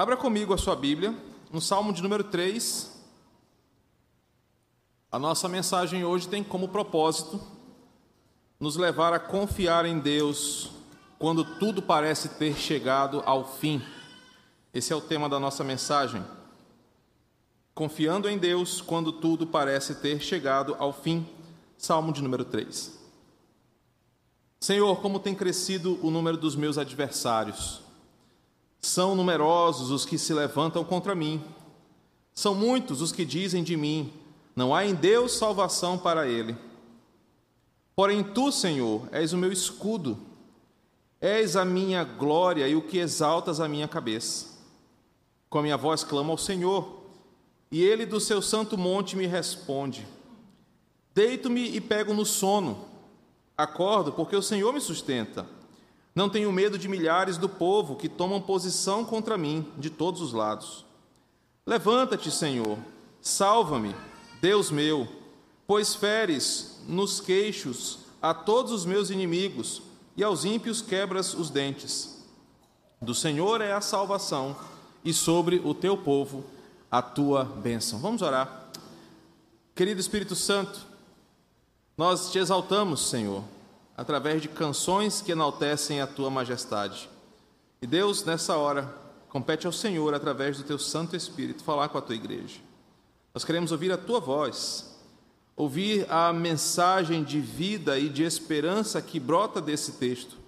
Abra comigo a sua Bíblia, no Salmo de número 3. A nossa mensagem hoje tem como propósito nos levar a confiar em Deus quando tudo parece ter chegado ao fim. Esse é o tema da nossa mensagem. Confiando em Deus quando tudo parece ter chegado ao fim. Salmo de número 3. Senhor, como tem crescido o número dos meus adversários. São numerosos os que se levantam contra mim. São muitos os que dizem de mim: não há em Deus salvação para ele. Porém, tu, Senhor, és o meu escudo, és a minha glória e o que exaltas a minha cabeça. Com a minha voz clamo ao Senhor, e ele do seu santo monte me responde. Deito-me e pego no sono, acordo, porque o Senhor me sustenta. Não tenho medo de milhares do povo que tomam posição contra mim de todos os lados. Levanta-te, Senhor, salva-me, Deus meu, pois feres nos queixos a todos os meus inimigos e aos ímpios quebras os dentes. Do Senhor é a salvação e sobre o teu povo a tua bênção. Vamos orar. Querido Espírito Santo, nós te exaltamos, Senhor através de canções que enaltecem a tua majestade. E Deus, nessa hora, compete ao Senhor, através do teu Santo Espírito, falar com a tua igreja. Nós queremos ouvir a tua voz, ouvir a mensagem de vida e de esperança que brota desse texto,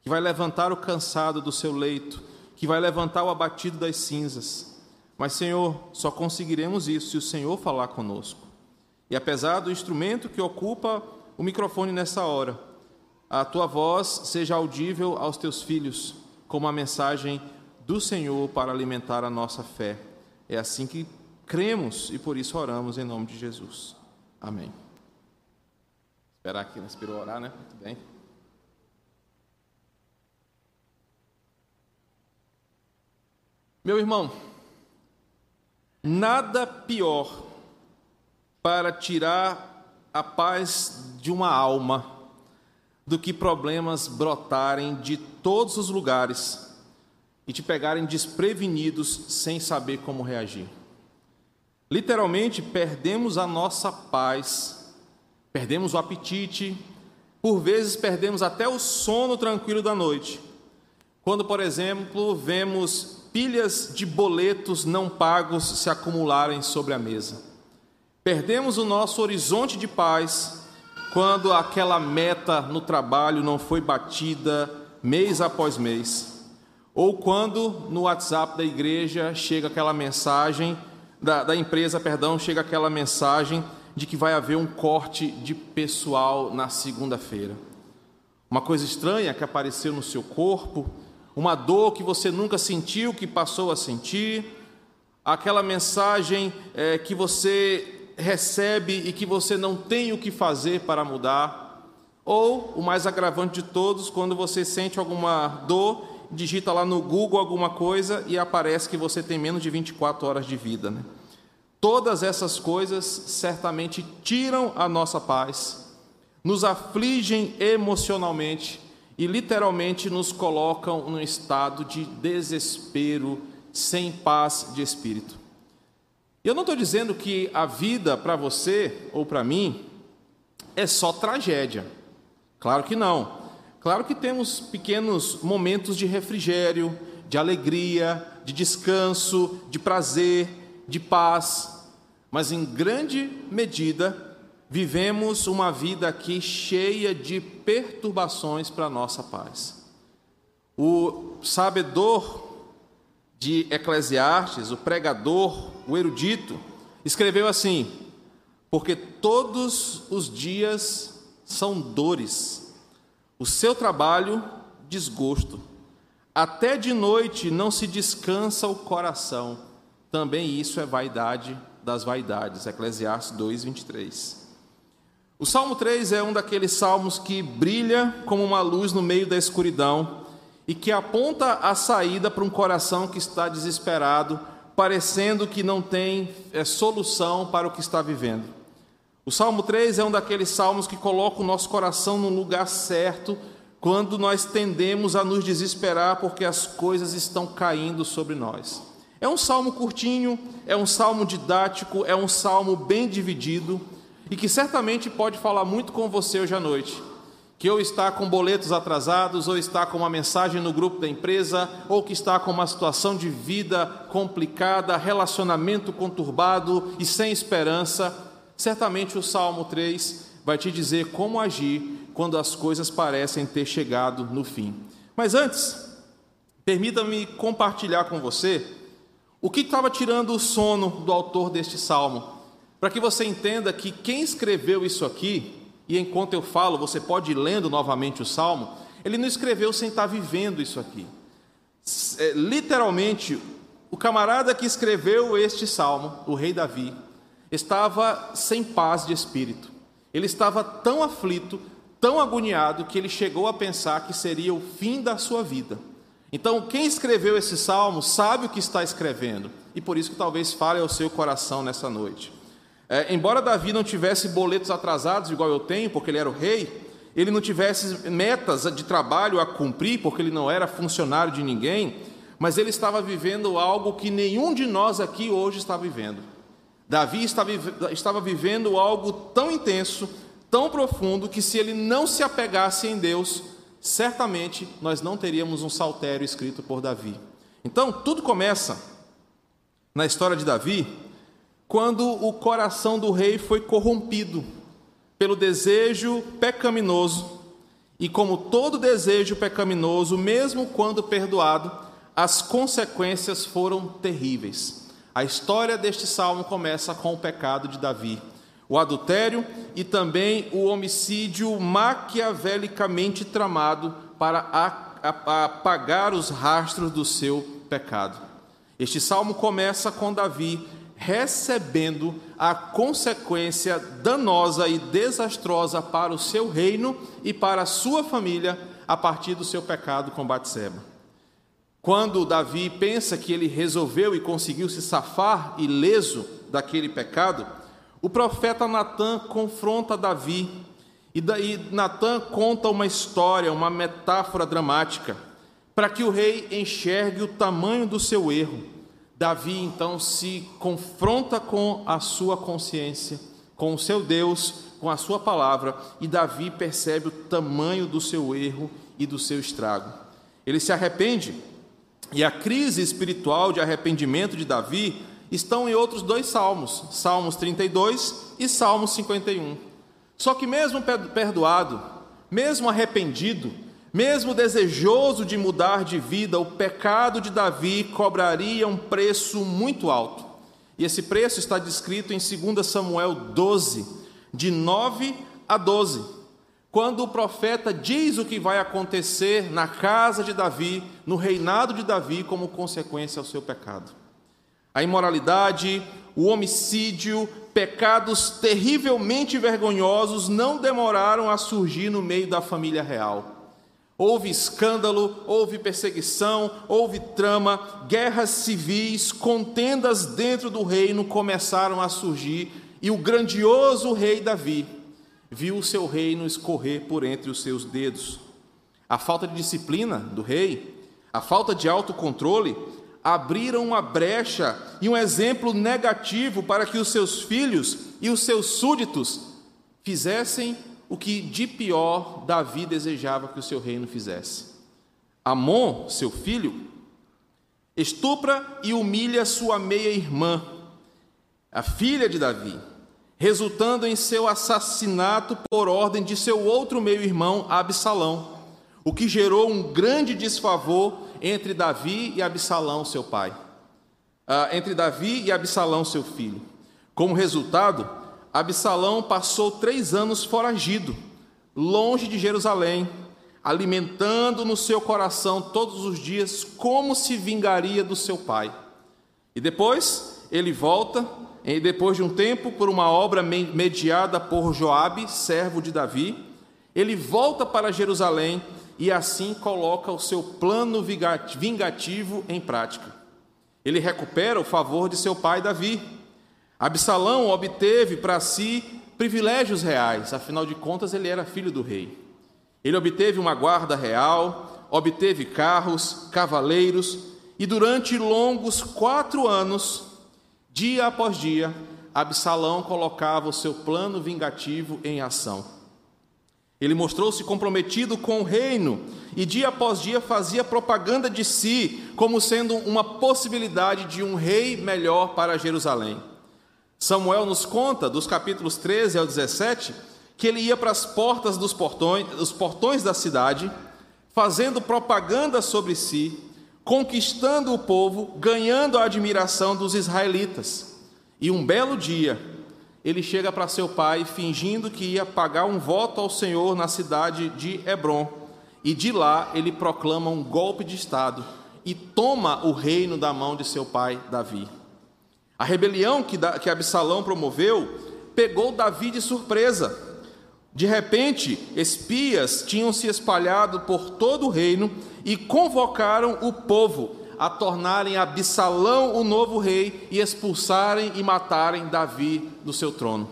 que vai levantar o cansado do seu leito, que vai levantar o abatido das cinzas. Mas, Senhor, só conseguiremos isso se o Senhor falar conosco. E apesar do instrumento que ocupa o microfone nessa hora, a tua voz seja audível aos teus filhos, como a mensagem do Senhor para alimentar a nossa fé. É assim que cremos e por isso oramos em nome de Jesus. Amém. Esperar aqui, não inspirou orar, né? Muito bem. Meu irmão, nada pior para tirar a paz de uma alma do que problemas brotarem de todos os lugares e te pegarem desprevenidos sem saber como reagir. Literalmente, perdemos a nossa paz, perdemos o apetite, por vezes perdemos até o sono tranquilo da noite. Quando, por exemplo, vemos pilhas de boletos não pagos se acumularem sobre a mesa. Perdemos o nosso horizonte de paz quando aquela meta no trabalho não foi batida mês após mês, ou quando no WhatsApp da igreja chega aquela mensagem, da, da empresa, perdão, chega aquela mensagem de que vai haver um corte de pessoal na segunda-feira. Uma coisa estranha que apareceu no seu corpo, uma dor que você nunca sentiu, que passou a sentir, aquela mensagem é, que você recebe e que você não tem o que fazer para mudar, ou o mais agravante de todos, quando você sente alguma dor, digita lá no Google alguma coisa e aparece que você tem menos de 24 horas de vida. Né? Todas essas coisas certamente tiram a nossa paz, nos afligem emocionalmente e literalmente nos colocam num estado de desespero, sem paz de espírito. Eu não estou dizendo que a vida para você ou para mim é só tragédia. Claro que não. Claro que temos pequenos momentos de refrigério, de alegria, de descanso, de prazer, de paz, mas em grande medida vivemos uma vida aqui cheia de perturbações para a nossa paz. O sabedor de Eclesiastes, o pregador, o erudito, escreveu assim: Porque todos os dias são dores, o seu trabalho, desgosto. Até de noite não se descansa o coração. Também isso é vaidade das vaidades. Eclesiastes 2, 23. O Salmo 3 é um daqueles salmos que brilha como uma luz no meio da escuridão e que aponta a saída para um coração que está desesperado, parecendo que não tem é, solução para o que está vivendo. O Salmo 3 é um daqueles salmos que coloca o nosso coração no lugar certo, quando nós tendemos a nos desesperar porque as coisas estão caindo sobre nós. É um salmo curtinho, é um salmo didático, é um salmo bem dividido e que certamente pode falar muito com você hoje à noite. Que ou está com boletos atrasados, ou está com uma mensagem no grupo da empresa, ou que está com uma situação de vida complicada, relacionamento conturbado e sem esperança. Certamente o Salmo 3 vai te dizer como agir quando as coisas parecem ter chegado no fim. Mas antes, permita-me compartilhar com você o que estava tirando o sono do autor deste salmo, para que você entenda que quem escreveu isso aqui, e enquanto eu falo, você pode ir lendo novamente o salmo, ele não escreveu sem estar vivendo isso aqui. É, literalmente, o camarada que escreveu este salmo, o rei Davi, estava sem paz de espírito. Ele estava tão aflito, tão agoniado que ele chegou a pensar que seria o fim da sua vida. Então, quem escreveu esse salmo sabe o que está escrevendo e por isso que talvez fale ao seu coração nessa noite. É, embora Davi não tivesse boletos atrasados igual eu tenho, porque ele era o rei, ele não tivesse metas de trabalho a cumprir, porque ele não era funcionário de ninguém, mas ele estava vivendo algo que nenhum de nós aqui hoje está vivendo. Davi estava vivendo algo tão intenso, tão profundo que se ele não se apegasse em Deus, certamente nós não teríamos um saltério escrito por Davi. Então, tudo começa na história de Davi, quando o coração do rei foi corrompido pelo desejo pecaminoso, e como todo desejo pecaminoso, mesmo quando perdoado, as consequências foram terríveis. A história deste salmo começa com o pecado de Davi o adultério e também o homicídio maquiavelicamente tramado para apagar os rastros do seu pecado. Este salmo começa com Davi recebendo a consequência danosa e desastrosa para o seu reino e para a sua família a partir do seu pecado com Batseba. Quando Davi pensa que ele resolveu e conseguiu se safar ileso daquele pecado, o profeta Natan confronta Davi e daí Natan conta uma história, uma metáfora dramática, para que o rei enxergue o tamanho do seu erro. Davi então se confronta com a sua consciência, com o seu Deus, com a sua palavra, e Davi percebe o tamanho do seu erro e do seu estrago. Ele se arrepende, e a crise espiritual de arrependimento de Davi estão em outros dois salmos, Salmos 32 e Salmos 51. Só que, mesmo perdoado, mesmo arrependido, mesmo desejoso de mudar de vida, o pecado de Davi cobraria um preço muito alto. E esse preço está descrito em 2 Samuel 12, de 9 a 12, quando o profeta diz o que vai acontecer na casa de Davi, no reinado de Davi, como consequência ao seu pecado a imoralidade, o homicídio, pecados terrivelmente vergonhosos não demoraram a surgir no meio da família real. Houve escândalo, houve perseguição, houve trama, guerras civis, contendas dentro do reino começaram a surgir e o grandioso rei Davi viu o seu reino escorrer por entre os seus dedos. A falta de disciplina do rei, a falta de autocontrole, abriram uma brecha e um exemplo negativo para que os seus filhos e os seus súditos fizessem o que de pior Davi desejava que o seu reino fizesse. Amon, seu filho, estupra e humilha sua meia-irmã, a filha de Davi, resultando em seu assassinato por ordem de seu outro meio-irmão, Absalão, o que gerou um grande desfavor entre Davi e Absalão, seu pai, ah, entre Davi e Absalão, seu filho. Como resultado, Absalão passou três anos foragido, longe de Jerusalém, alimentando no seu coração todos os dias como se vingaria do seu pai. E depois ele volta, e depois de um tempo, por uma obra mediada por Joabe, servo de Davi, ele volta para Jerusalém e assim coloca o seu plano vingativo em prática. Ele recupera o favor de seu pai Davi. Absalão obteve para si privilégios reais, afinal de contas, ele era filho do rei. Ele obteve uma guarda real, obteve carros, cavaleiros, e durante longos quatro anos, dia após dia, Absalão colocava o seu plano vingativo em ação. Ele mostrou-se comprometido com o reino e dia após dia fazia propaganda de si como sendo uma possibilidade de um rei melhor para Jerusalém. Samuel nos conta, dos capítulos 13 ao 17, que ele ia para as portas dos portões, dos portões da cidade, fazendo propaganda sobre si, conquistando o povo, ganhando a admiração dos israelitas. E um belo dia, ele chega para seu pai fingindo que ia pagar um voto ao Senhor na cidade de Hebron. E de lá ele proclama um golpe de Estado e toma o reino da mão de seu pai Davi. A rebelião que, que Absalão promoveu pegou Davi de surpresa. De repente, espias tinham se espalhado por todo o reino e convocaram o povo a tornarem Absalão o novo rei e expulsarem e matarem Davi do seu trono.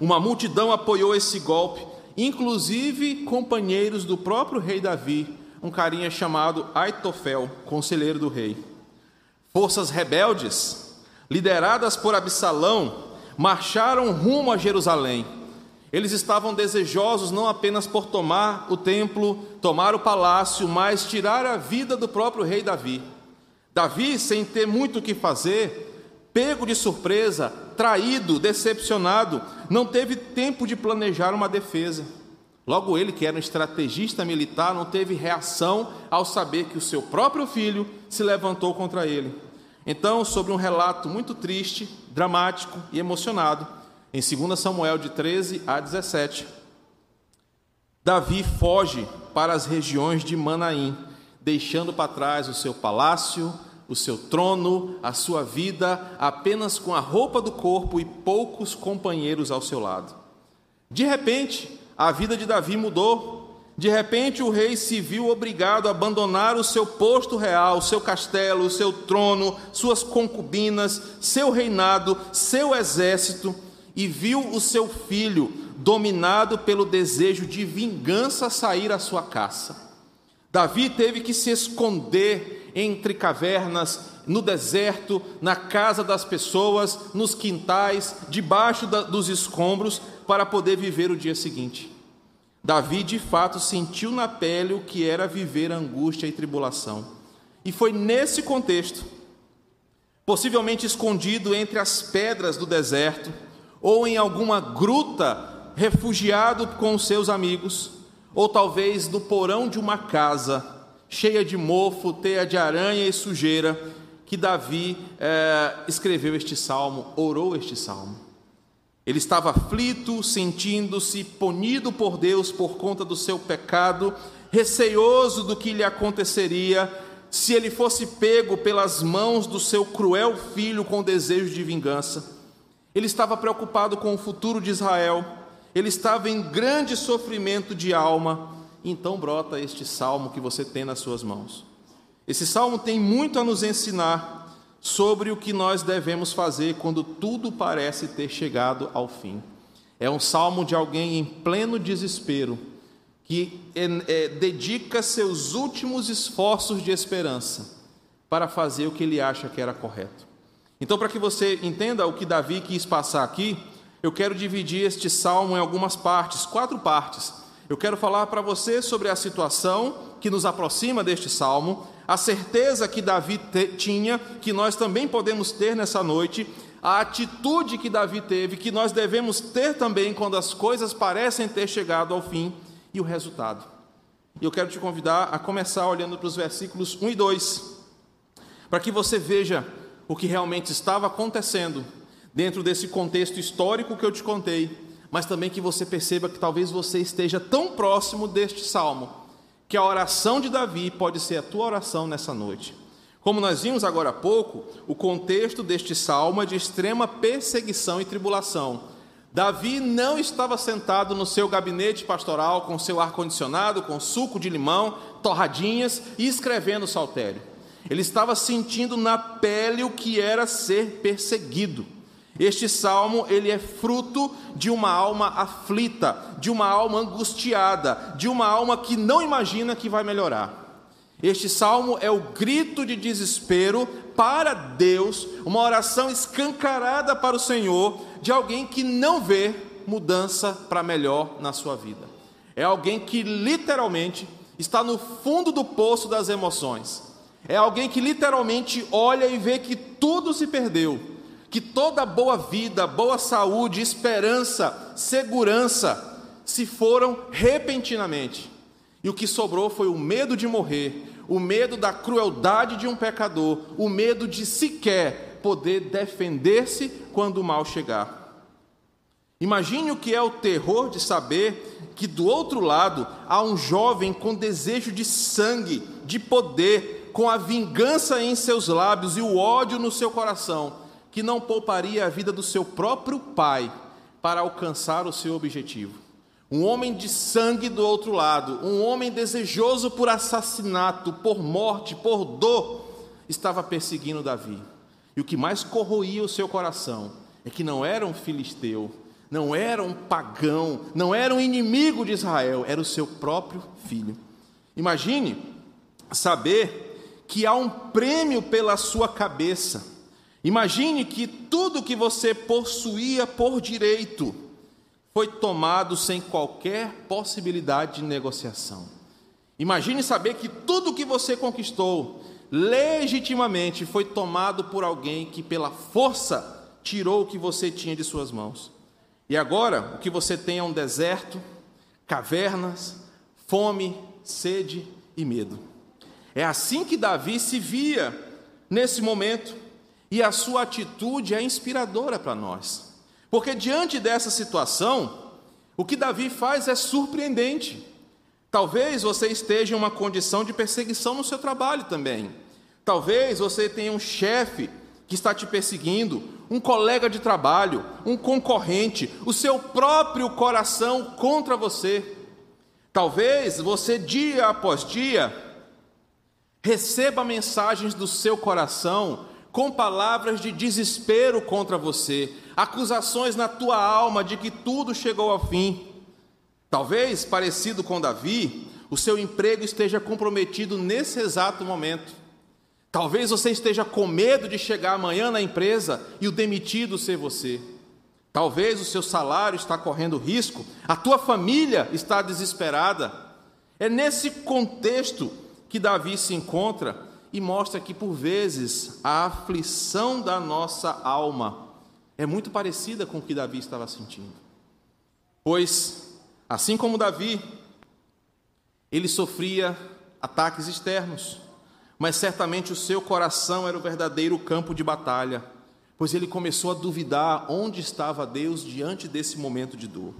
Uma multidão apoiou esse golpe, inclusive companheiros do próprio rei Davi, um carinha chamado Aitofel, conselheiro do rei. Forças rebeldes, lideradas por Absalão, marcharam rumo a Jerusalém eles estavam desejosos não apenas por tomar o templo, tomar o palácio, mas tirar a vida do próprio rei Davi. Davi, sem ter muito o que fazer, pego de surpresa, traído, decepcionado, não teve tempo de planejar uma defesa. Logo, ele, que era um estrategista militar, não teve reação ao saber que o seu próprio filho se levantou contra ele. Então, sobre um relato muito triste, dramático e emocionado, em 2 Samuel de 13 a 17, Davi foge para as regiões de Manaim, deixando para trás o seu palácio, o seu trono, a sua vida, apenas com a roupa do corpo e poucos companheiros ao seu lado. De repente, a vida de Davi mudou. De repente, o rei se viu obrigado a abandonar o seu posto real, seu castelo, seu trono, suas concubinas, seu reinado, seu exército e viu o seu filho, dominado pelo desejo de vingança, sair à sua caça. Davi teve que se esconder entre cavernas, no deserto, na casa das pessoas, nos quintais, debaixo da, dos escombros, para poder viver o dia seguinte. Davi, de fato, sentiu na pele o que era viver angústia e tribulação. E foi nesse contexto, possivelmente escondido entre as pedras do deserto, ou em alguma gruta, refugiado com seus amigos, ou talvez no porão de uma casa, cheia de mofo, teia de aranha e sujeira, que Davi é, escreveu este salmo, orou este salmo. Ele estava aflito, sentindo-se punido por Deus por conta do seu pecado, receioso do que lhe aconteceria se ele fosse pego pelas mãos do seu cruel filho com desejo de vingança. Ele estava preocupado com o futuro de Israel, ele estava em grande sofrimento de alma. Então brota este salmo que você tem nas suas mãos. Esse salmo tem muito a nos ensinar sobre o que nós devemos fazer quando tudo parece ter chegado ao fim. É um salmo de alguém em pleno desespero, que é, é, dedica seus últimos esforços de esperança para fazer o que ele acha que era correto. Então, para que você entenda o que Davi quis passar aqui, eu quero dividir este salmo em algumas partes, quatro partes. Eu quero falar para você sobre a situação que nos aproxima deste salmo, a certeza que Davi tinha, que nós também podemos ter nessa noite, a atitude que Davi teve, que nós devemos ter também quando as coisas parecem ter chegado ao fim, e o resultado. E eu quero te convidar a começar olhando para os versículos 1 e 2, para que você veja o que realmente estava acontecendo dentro desse contexto histórico que eu te contei, mas também que você perceba que talvez você esteja tão próximo deste salmo, que a oração de Davi pode ser a tua oração nessa noite. Como nós vimos agora há pouco, o contexto deste salmo é de extrema perseguição e tribulação. Davi não estava sentado no seu gabinete pastoral com seu ar-condicionado, com suco de limão, torradinhas e escrevendo o saltério. Ele estava sentindo na pele o que era ser perseguido. Este salmo, ele é fruto de uma alma aflita, de uma alma angustiada, de uma alma que não imagina que vai melhorar. Este salmo é o grito de desespero para Deus, uma oração escancarada para o Senhor, de alguém que não vê mudança para melhor na sua vida. É alguém que literalmente está no fundo do poço das emoções. É alguém que literalmente olha e vê que tudo se perdeu que toda boa vida, boa saúde, esperança, segurança se foram repentinamente. E o que sobrou foi o medo de morrer, o medo da crueldade de um pecador, o medo de sequer poder defender-se quando o mal chegar. Imagine o que é o terror de saber que do outro lado há um jovem com desejo de sangue, de poder, com a vingança em seus lábios e o ódio no seu coração que não pouparia a vida do seu próprio pai para alcançar o seu objetivo. Um homem de sangue do outro lado, um homem desejoso por assassinato, por morte, por dor, estava perseguindo Davi. E o que mais corroía o seu coração é que não era um filisteu, não era um pagão, não era um inimigo de Israel, era o seu próprio filho. Imagine saber que há um prêmio pela sua cabeça Imagine que tudo que você possuía por direito foi tomado sem qualquer possibilidade de negociação. Imagine saber que tudo que você conquistou legitimamente foi tomado por alguém que, pela força, tirou o que você tinha de suas mãos. E agora, o que você tem é um deserto, cavernas, fome, sede e medo. É assim que Davi se via nesse momento. E a sua atitude é inspiradora para nós. Porque diante dessa situação, o que Davi faz é surpreendente. Talvez você esteja em uma condição de perseguição no seu trabalho também. Talvez você tenha um chefe que está te perseguindo, um colega de trabalho, um concorrente, o seu próprio coração contra você. Talvez você, dia após dia, receba mensagens do seu coração com palavras de desespero contra você, acusações na tua alma de que tudo chegou ao fim. Talvez, parecido com Davi, o seu emprego esteja comprometido nesse exato momento. Talvez você esteja com medo de chegar amanhã na empresa e o demitido ser você. Talvez o seu salário está correndo risco, a tua família está desesperada. É nesse contexto que Davi se encontra e mostra que, por vezes, a aflição da nossa alma é muito parecida com o que Davi estava sentindo. Pois, assim como Davi, ele sofria ataques externos, mas certamente o seu coração era o verdadeiro campo de batalha, pois ele começou a duvidar onde estava Deus diante desse momento de dor.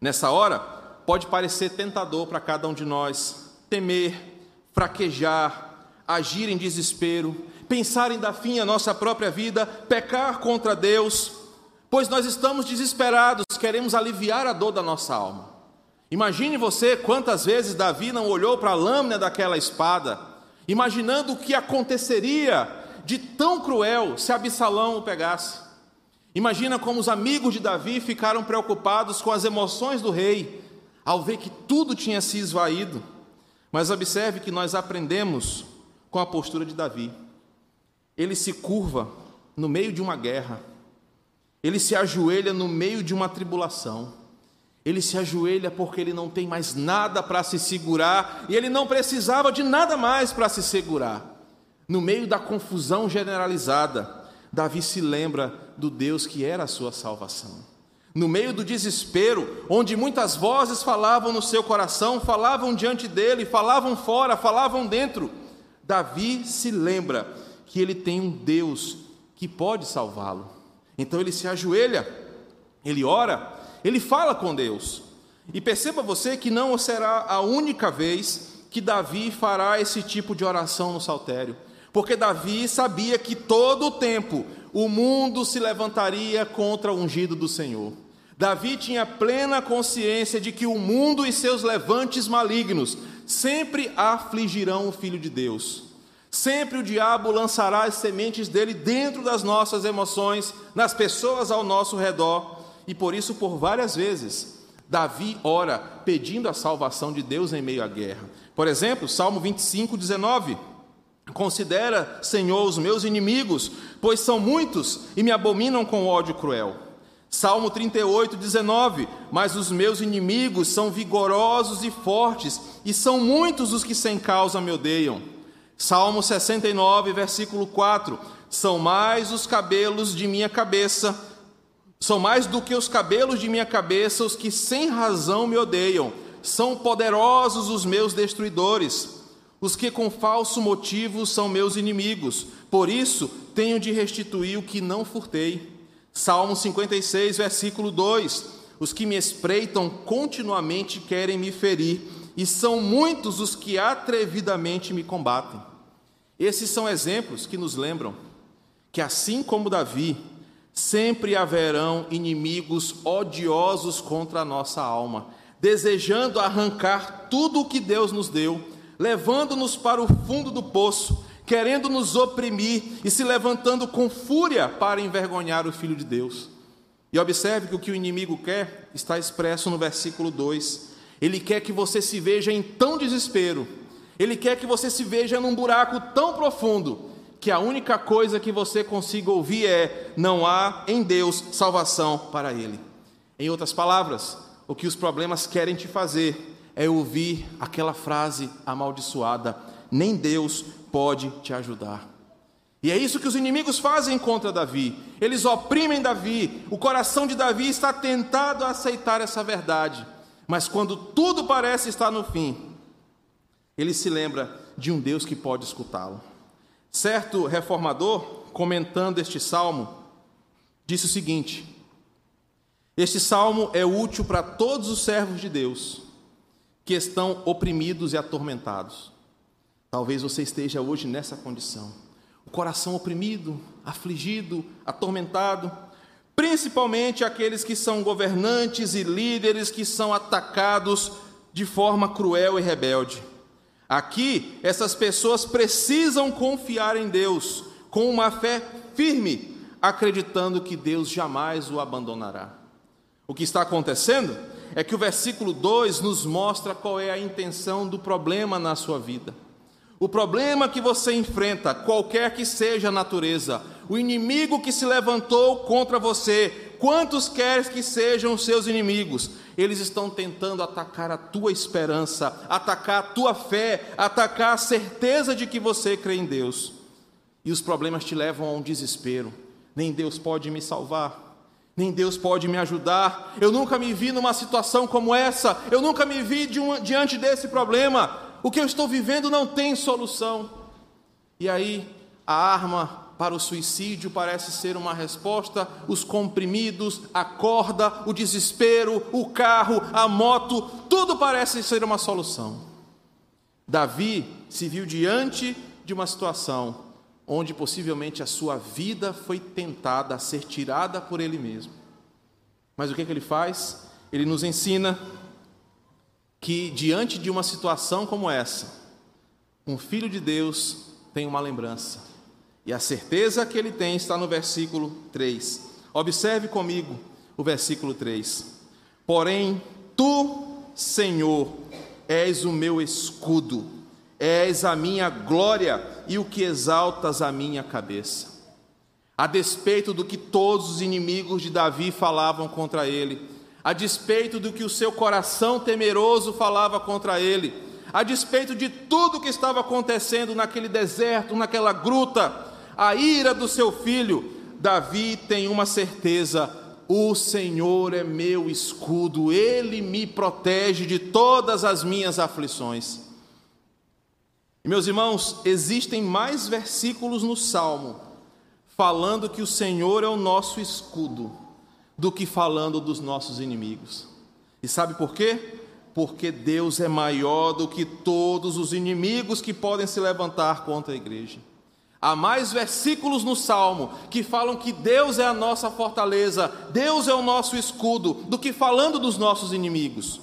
Nessa hora, pode parecer tentador para cada um de nós temer, fraquejar, agir em desespero, pensar em dar fim à nossa própria vida, pecar contra Deus, pois nós estamos desesperados, queremos aliviar a dor da nossa alma. Imagine você quantas vezes Davi não olhou para a lâmina daquela espada, imaginando o que aconteceria de tão cruel se Absalão o pegasse. Imagina como os amigos de Davi ficaram preocupados com as emoções do rei, ao ver que tudo tinha se esvaído. Mas observe que nós aprendemos com a postura de Davi. Ele se curva no meio de uma guerra, ele se ajoelha no meio de uma tribulação, ele se ajoelha porque ele não tem mais nada para se segurar e ele não precisava de nada mais para se segurar. No meio da confusão generalizada, Davi se lembra do Deus que era a sua salvação. No meio do desespero, onde muitas vozes falavam no seu coração, falavam diante dele, falavam fora, falavam dentro, Davi se lembra que ele tem um Deus que pode salvá-lo. Então ele se ajoelha, ele ora, ele fala com Deus. E perceba você que não será a única vez que Davi fará esse tipo de oração no saltério, porque Davi sabia que todo o tempo o mundo se levantaria contra o ungido do Senhor. Davi tinha plena consciência de que o mundo e seus levantes malignos sempre afligirão o Filho de Deus, Sempre o diabo lançará as sementes dele dentro das nossas emoções, nas pessoas ao nosso redor, e por isso, por várias vezes, Davi ora pedindo a salvação de Deus em meio à guerra. Por exemplo, Salmo 25, 19. Considera, Senhor, os meus inimigos, pois são muitos e me abominam com ódio cruel. Salmo 38, 19. Mas os meus inimigos são vigorosos e fortes, e são muitos os que sem causa me odeiam. Salmo 69, versículo 4. São mais os cabelos de minha cabeça são mais do que os cabelos de minha cabeça os que sem razão me odeiam. São poderosos os meus destruidores. Os que com falso motivo são meus inimigos. Por isso tenho de restituir o que não furtei. Salmo 56, versículo 2. Os que me espreitam continuamente querem me ferir, e são muitos os que atrevidamente me combatem. Esses são exemplos que nos lembram que, assim como Davi, Sempre haverão inimigos odiosos contra a nossa alma, desejando arrancar tudo o que Deus nos deu, levando-nos para o fundo do poço, querendo nos oprimir e se levantando com fúria para envergonhar o Filho de Deus. E observe que o que o inimigo quer está expresso no versículo 2. Ele quer que você se veja em tão desespero, ele quer que você se veja num buraco tão profundo, que a única coisa que você consiga ouvir é: não há em Deus salvação para ele. Em outras palavras, o que os problemas querem te fazer é ouvir aquela frase amaldiçoada: nem Deus pode te ajudar. E é isso que os inimigos fazem contra Davi. Eles oprimem Davi. O coração de Davi está tentado a aceitar essa verdade. Mas quando tudo parece estar no fim, ele se lembra de um Deus que pode escutá-lo. Certo reformador, comentando este salmo, disse o seguinte: Este salmo é útil para todos os servos de Deus que estão oprimidos e atormentados. Talvez você esteja hoje nessa condição. O coração oprimido, afligido, atormentado, principalmente aqueles que são governantes e líderes que são atacados de forma cruel e rebelde. Aqui, essas pessoas precisam confiar em Deus com uma fé firme, acreditando que Deus jamais o abandonará. O que está acontecendo é que o versículo 2 nos mostra qual é a intenção do problema na sua vida. O problema que você enfrenta, qualquer que seja a natureza, o inimigo que se levantou contra você, quantos queres que sejam os seus inimigos, eles estão tentando atacar a tua esperança, atacar a tua fé, atacar a certeza de que você crê em Deus. E os problemas te levam a um desespero. Nem Deus pode me salvar, nem Deus pode me ajudar. Eu nunca me vi numa situação como essa, eu nunca me vi de um, diante desse problema. O que eu estou vivendo não tem solução. E aí, a arma para o suicídio parece ser uma resposta, os comprimidos, a corda, o desespero, o carro, a moto, tudo parece ser uma solução. Davi se viu diante de uma situação onde possivelmente a sua vida foi tentada a ser tirada por ele mesmo. Mas o que, é que ele faz? Ele nos ensina que diante de uma situação como essa, um filho de Deus tem uma lembrança e a certeza que ele tem está no versículo 3. Observe comigo o versículo 3. Porém, tu, Senhor, és o meu escudo, és a minha glória e o que exaltas a minha cabeça. A despeito do que todos os inimigos de Davi falavam contra ele, a despeito do que o seu coração temeroso falava contra ele, a despeito de tudo que estava acontecendo naquele deserto, naquela gruta, a ira do seu filho, Davi tem uma certeza: o Senhor é meu escudo, ele me protege de todas as minhas aflições. E meus irmãos, existem mais versículos no Salmo falando que o Senhor é o nosso escudo do que falando dos nossos inimigos. E sabe por quê? Porque Deus é maior do que todos os inimigos que podem se levantar contra a igreja. Há mais versículos no Salmo que falam que Deus é a nossa fortaleza, Deus é o nosso escudo, do que falando dos nossos inimigos.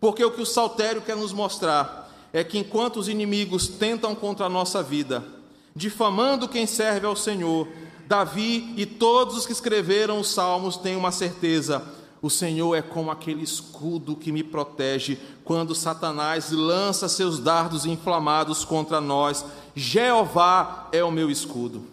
Porque o que o saltério quer nos mostrar é que enquanto os inimigos tentam contra a nossa vida, difamando quem serve ao Senhor. Davi e todos os que escreveram os salmos têm uma certeza: o Senhor é como aquele escudo que me protege quando Satanás lança seus dardos inflamados contra nós. Jeová é o meu escudo.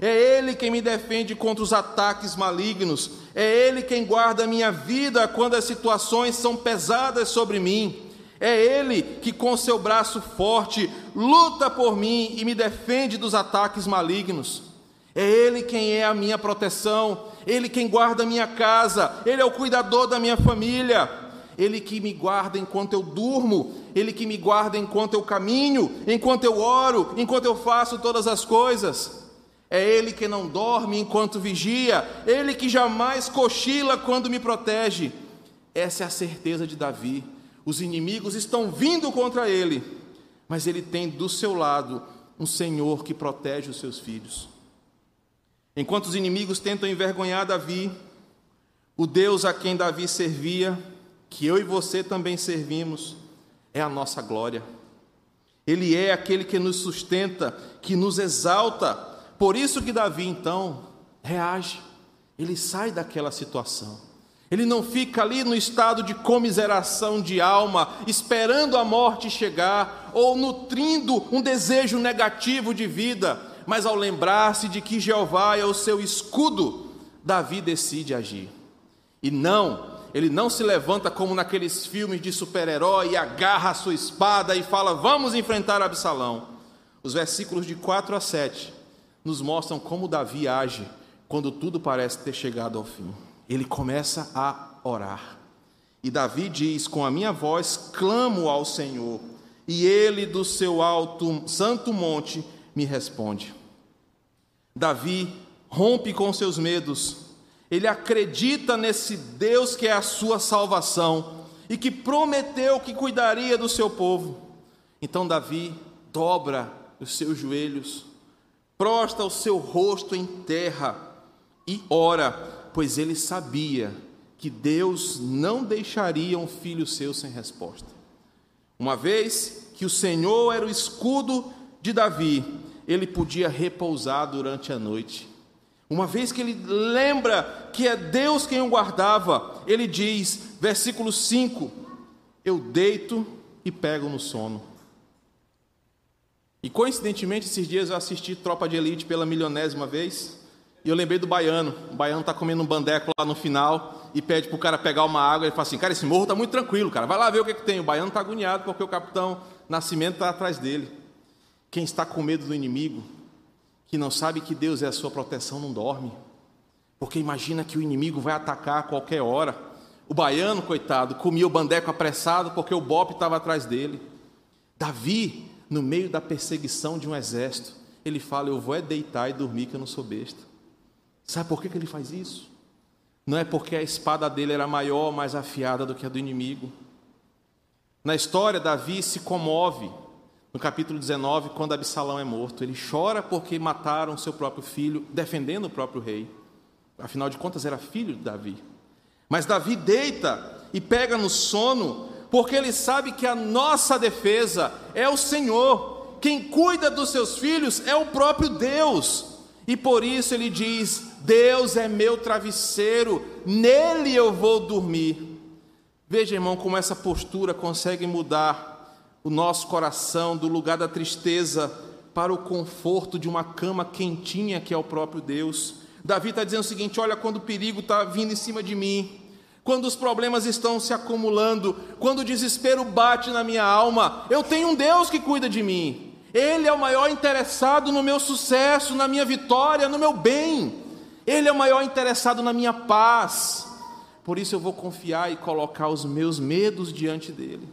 É Ele quem me defende contra os ataques malignos. É Ele quem guarda a minha vida quando as situações são pesadas sobre mim. É Ele que, com seu braço forte, luta por mim e me defende dos ataques malignos. É Ele quem é a minha proteção, Ele quem guarda a minha casa, Ele é o cuidador da minha família, Ele que me guarda enquanto eu durmo, Ele que me guarda enquanto eu caminho, enquanto eu oro, enquanto eu faço todas as coisas. É Ele que não dorme enquanto vigia, Ele que jamais cochila quando me protege. Essa é a certeza de Davi. Os inimigos estão vindo contra ele, mas ele tem do seu lado um Senhor que protege os seus filhos. Enquanto os inimigos tentam envergonhar Davi, o Deus a quem Davi servia, que eu e você também servimos, é a nossa glória. Ele é aquele que nos sustenta, que nos exalta. Por isso que Davi então reage. Ele sai daquela situação. Ele não fica ali no estado de comiseração de alma, esperando a morte chegar ou nutrindo um desejo negativo de vida mas ao lembrar-se de que Jeová é o seu escudo, Davi decide agir. E não, ele não se levanta como naqueles filmes de super-herói e agarra a sua espada e fala: Vamos enfrentar Absalão. Os versículos de 4 a 7 nos mostram como Davi age quando tudo parece ter chegado ao fim. Ele começa a orar. E Davi diz: Com a minha voz clamo ao Senhor, e ele do seu alto santo monte me responde. Davi rompe com seus medos, ele acredita nesse Deus que é a sua salvação e que prometeu que cuidaria do seu povo. Então Davi dobra os seus joelhos, prosta o seu rosto em terra e ora, pois ele sabia que Deus não deixaria um filho seu sem resposta. Uma vez que o Senhor era o escudo de Davi, ele podia repousar durante a noite. Uma vez que ele lembra que é Deus quem o guardava, ele diz, versículo 5: Eu deito e pego no sono. E coincidentemente, esses dias eu assisti Tropa de Elite pela milionésima vez, e eu lembrei do baiano. O baiano está comendo um bandeco lá no final e pede para o cara pegar uma água. Ele fala assim: Cara, esse morro está muito tranquilo, cara. Vai lá ver o que, que tem. O baiano está agoniado porque o capitão Nascimento está atrás dele. Quem está com medo do inimigo, que não sabe que Deus é a sua proteção, não dorme. Porque imagina que o inimigo vai atacar a qualquer hora. O baiano, coitado, comia o bandeco apressado porque o bope estava atrás dele. Davi, no meio da perseguição de um exército, ele fala: Eu vou é deitar e dormir, que eu não sou besta. Sabe por que, que ele faz isso? Não é porque a espada dele era maior, mais afiada do que a do inimigo. Na história, Davi se comove no capítulo 19, quando Absalão é morto, ele chora porque mataram seu próprio filho, defendendo o próprio rei. Afinal de contas, era filho de Davi. Mas Davi deita e pega no sono, porque ele sabe que a nossa defesa é o Senhor. Quem cuida dos seus filhos é o próprio Deus. E por isso ele diz: Deus é meu travesseiro, nele eu vou dormir. Veja, irmão, como essa postura consegue mudar o nosso coração do lugar da tristeza para o conforto de uma cama quentinha que é o próprio Deus. Davi está dizendo o seguinte: olha, quando o perigo está vindo em cima de mim, quando os problemas estão se acumulando, quando o desespero bate na minha alma, eu tenho um Deus que cuida de mim. Ele é o maior interessado no meu sucesso, na minha vitória, no meu bem. Ele é o maior interessado na minha paz. Por isso eu vou confiar e colocar os meus medos diante dele.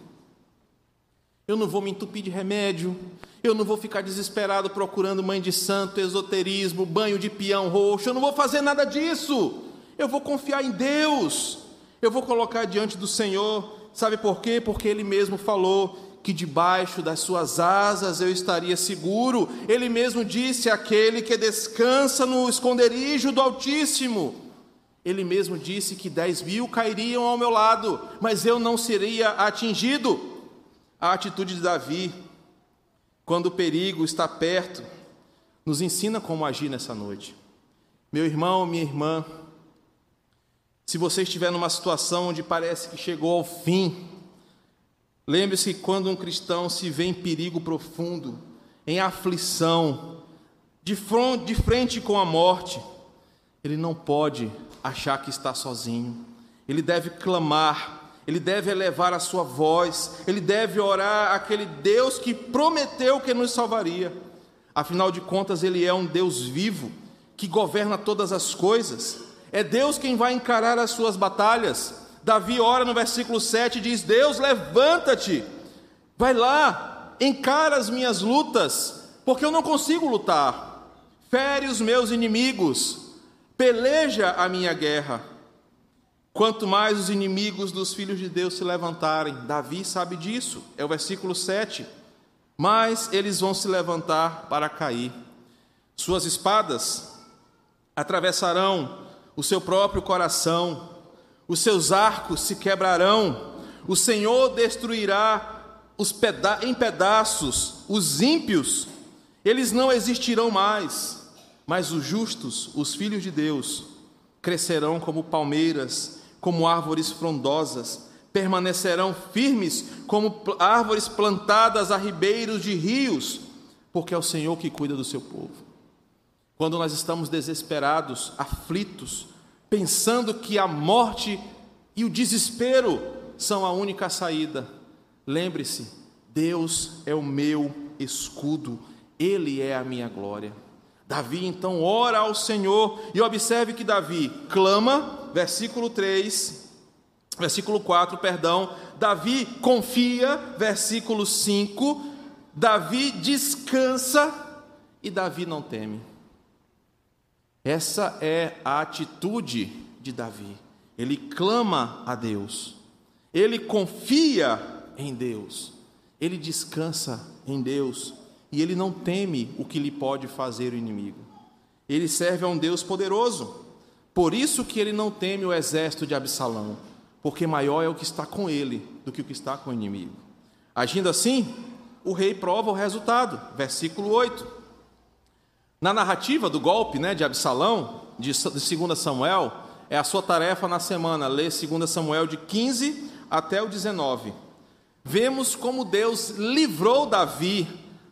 Eu não vou me entupir de remédio. Eu não vou ficar desesperado procurando mãe de santo, esoterismo, banho de peão roxo. Eu não vou fazer nada disso. Eu vou confiar em Deus. Eu vou colocar diante do Senhor. Sabe por quê? Porque Ele mesmo falou que debaixo das suas asas eu estaria seguro. Ele mesmo disse: aquele que descansa no esconderijo do Altíssimo. Ele mesmo disse que dez mil cairiam ao meu lado, mas eu não seria atingido. A atitude de Davi, quando o perigo está perto, nos ensina como agir nessa noite. Meu irmão, minha irmã, se você estiver numa situação onde parece que chegou ao fim, lembre-se que quando um cristão se vê em perigo profundo, em aflição, de frente, com a morte, ele não pode achar que está sozinho. Ele deve clamar, ele deve elevar a sua voz, ele deve orar aquele Deus que prometeu que nos salvaria. Afinal de contas, ele é um Deus vivo que governa todas as coisas. É Deus quem vai encarar as suas batalhas. Davi ora no versículo 7 e diz: Deus, levanta-te, vai lá, encara as minhas lutas, porque eu não consigo lutar. Fere os meus inimigos, peleja a minha guerra. Quanto mais os inimigos dos filhos de Deus se levantarem, Davi sabe disso, é o versículo 7. Mas eles vão se levantar para cair. Suas espadas atravessarão o seu próprio coração, os seus arcos se quebrarão, o Senhor destruirá peda em pedaços os ímpios, eles não existirão mais, mas os justos, os filhos de Deus, crescerão como palmeiras, como árvores frondosas, permanecerão firmes como árvores plantadas a ribeiros de rios, porque é o Senhor que cuida do seu povo. Quando nós estamos desesperados, aflitos, pensando que a morte e o desespero são a única saída, lembre-se: Deus é o meu escudo, Ele é a minha glória. Davi então ora ao Senhor e observe que Davi clama, versículo 3, versículo 4, perdão. Davi confia, versículo 5. Davi descansa e Davi não teme. Essa é a atitude de Davi. Ele clama a Deus, ele confia em Deus, ele descansa em Deus e ele não teme o que lhe pode fazer o inimigo. Ele serve a um Deus poderoso, por isso que ele não teme o exército de Absalão, porque maior é o que está com ele do que o que está com o inimigo. Agindo assim, o rei prova o resultado, versículo 8. Na narrativa do golpe né, de Absalão, de 2 Samuel, é a sua tarefa na semana ler 2 Samuel de 15 até o 19. Vemos como Deus livrou Davi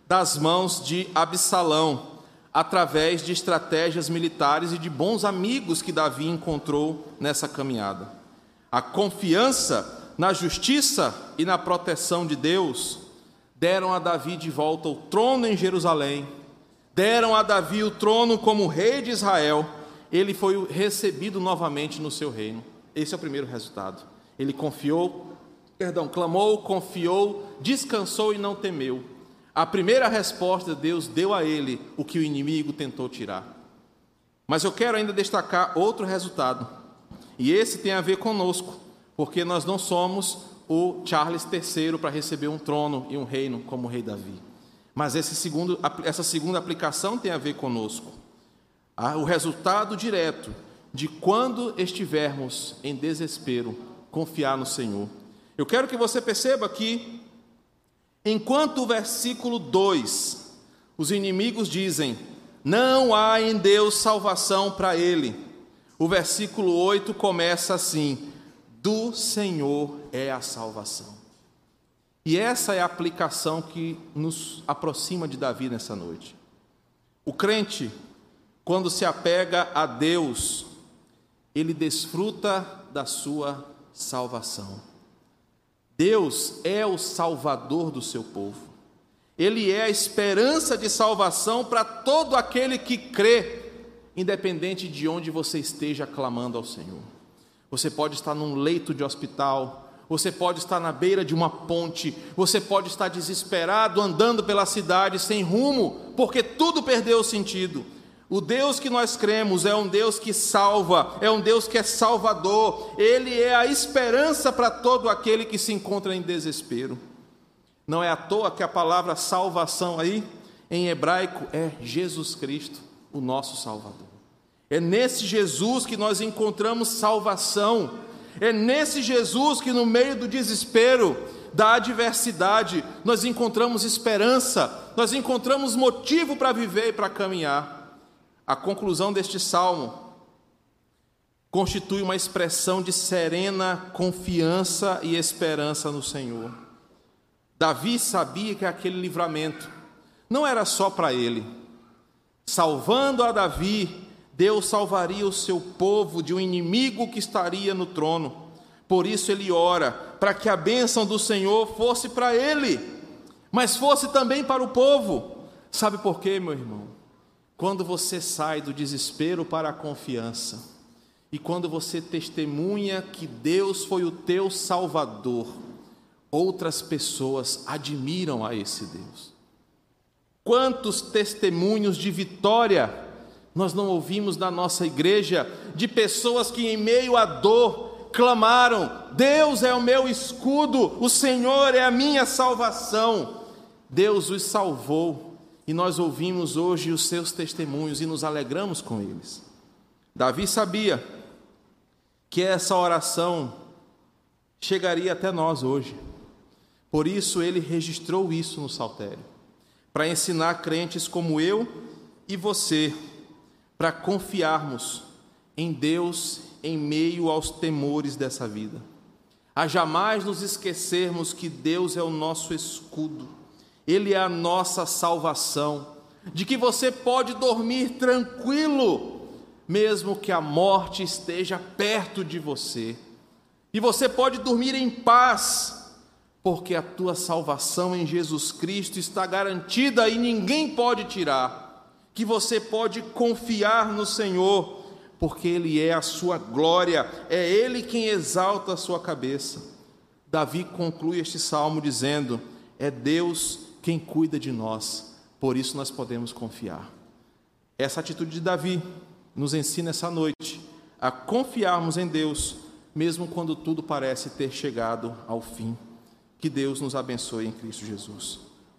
das mãos de Absalão, através de estratégias militares e de bons amigos que Davi encontrou nessa caminhada. A confiança na justiça e na proteção de Deus deram a Davi de volta o trono em Jerusalém deram a Davi o trono como rei de Israel, ele foi recebido novamente no seu reino. Esse é o primeiro resultado. Ele confiou, perdão, clamou, confiou, descansou e não temeu. A primeira resposta de Deus deu a ele o que o inimigo tentou tirar. Mas eu quero ainda destacar outro resultado. E esse tem a ver conosco, porque nós não somos o Charles III para receber um trono e um reino como o rei Davi. Mas segundo, essa segunda aplicação tem a ver conosco. Ah, o resultado direto de quando estivermos em desespero, confiar no Senhor. Eu quero que você perceba que, enquanto o versículo 2, os inimigos dizem: Não há em Deus salvação para ele. O versículo 8 começa assim: Do Senhor é a salvação. E essa é a aplicação que nos aproxima de Davi nessa noite. O crente, quando se apega a Deus, ele desfruta da sua salvação. Deus é o salvador do seu povo. Ele é a esperança de salvação para todo aquele que crê, independente de onde você esteja clamando ao Senhor. Você pode estar num leito de hospital, você pode estar na beira de uma ponte, você pode estar desesperado andando pela cidade sem rumo, porque tudo perdeu sentido. O Deus que nós cremos é um Deus que salva, é um Deus que é salvador, ele é a esperança para todo aquele que se encontra em desespero. Não é à toa que a palavra salvação aí, em hebraico, é Jesus Cristo, o nosso Salvador. É nesse Jesus que nós encontramos salvação. É nesse Jesus que, no meio do desespero, da adversidade, nós encontramos esperança, nós encontramos motivo para viver e para caminhar. A conclusão deste salmo constitui uma expressão de serena confiança e esperança no Senhor. Davi sabia que aquele livramento não era só para ele. Salvando a Davi, Deus salvaria o seu povo de um inimigo que estaria no trono. Por isso ele ora para que a bênção do Senhor fosse para ele, mas fosse também para o povo. Sabe por quê, meu irmão? Quando você sai do desespero para a confiança, e quando você testemunha que Deus foi o teu Salvador, outras pessoas admiram a esse Deus. Quantos testemunhos de vitória nós não ouvimos na nossa igreja de pessoas que, em meio à dor, clamaram: Deus é o meu escudo, o Senhor é a minha salvação. Deus os salvou e nós ouvimos hoje os seus testemunhos e nos alegramos com eles. Davi sabia que essa oração chegaria até nós hoje, por isso ele registrou isso no Saltério, para ensinar crentes como eu e você para confiarmos em Deus em meio aos temores dessa vida. A jamais nos esquecermos que Deus é o nosso escudo, Ele é a nossa salvação, de que você pode dormir tranquilo, mesmo que a morte esteja perto de você, e você pode dormir em paz, porque a tua salvação em Jesus Cristo está garantida e ninguém pode tirar. Que você pode confiar no Senhor, porque Ele é a sua glória, é Ele quem exalta a sua cabeça. Davi conclui este salmo dizendo: É Deus quem cuida de nós, por isso nós podemos confiar. Essa atitude de Davi nos ensina essa noite a confiarmos em Deus, mesmo quando tudo parece ter chegado ao fim. Que Deus nos abençoe em Cristo Jesus.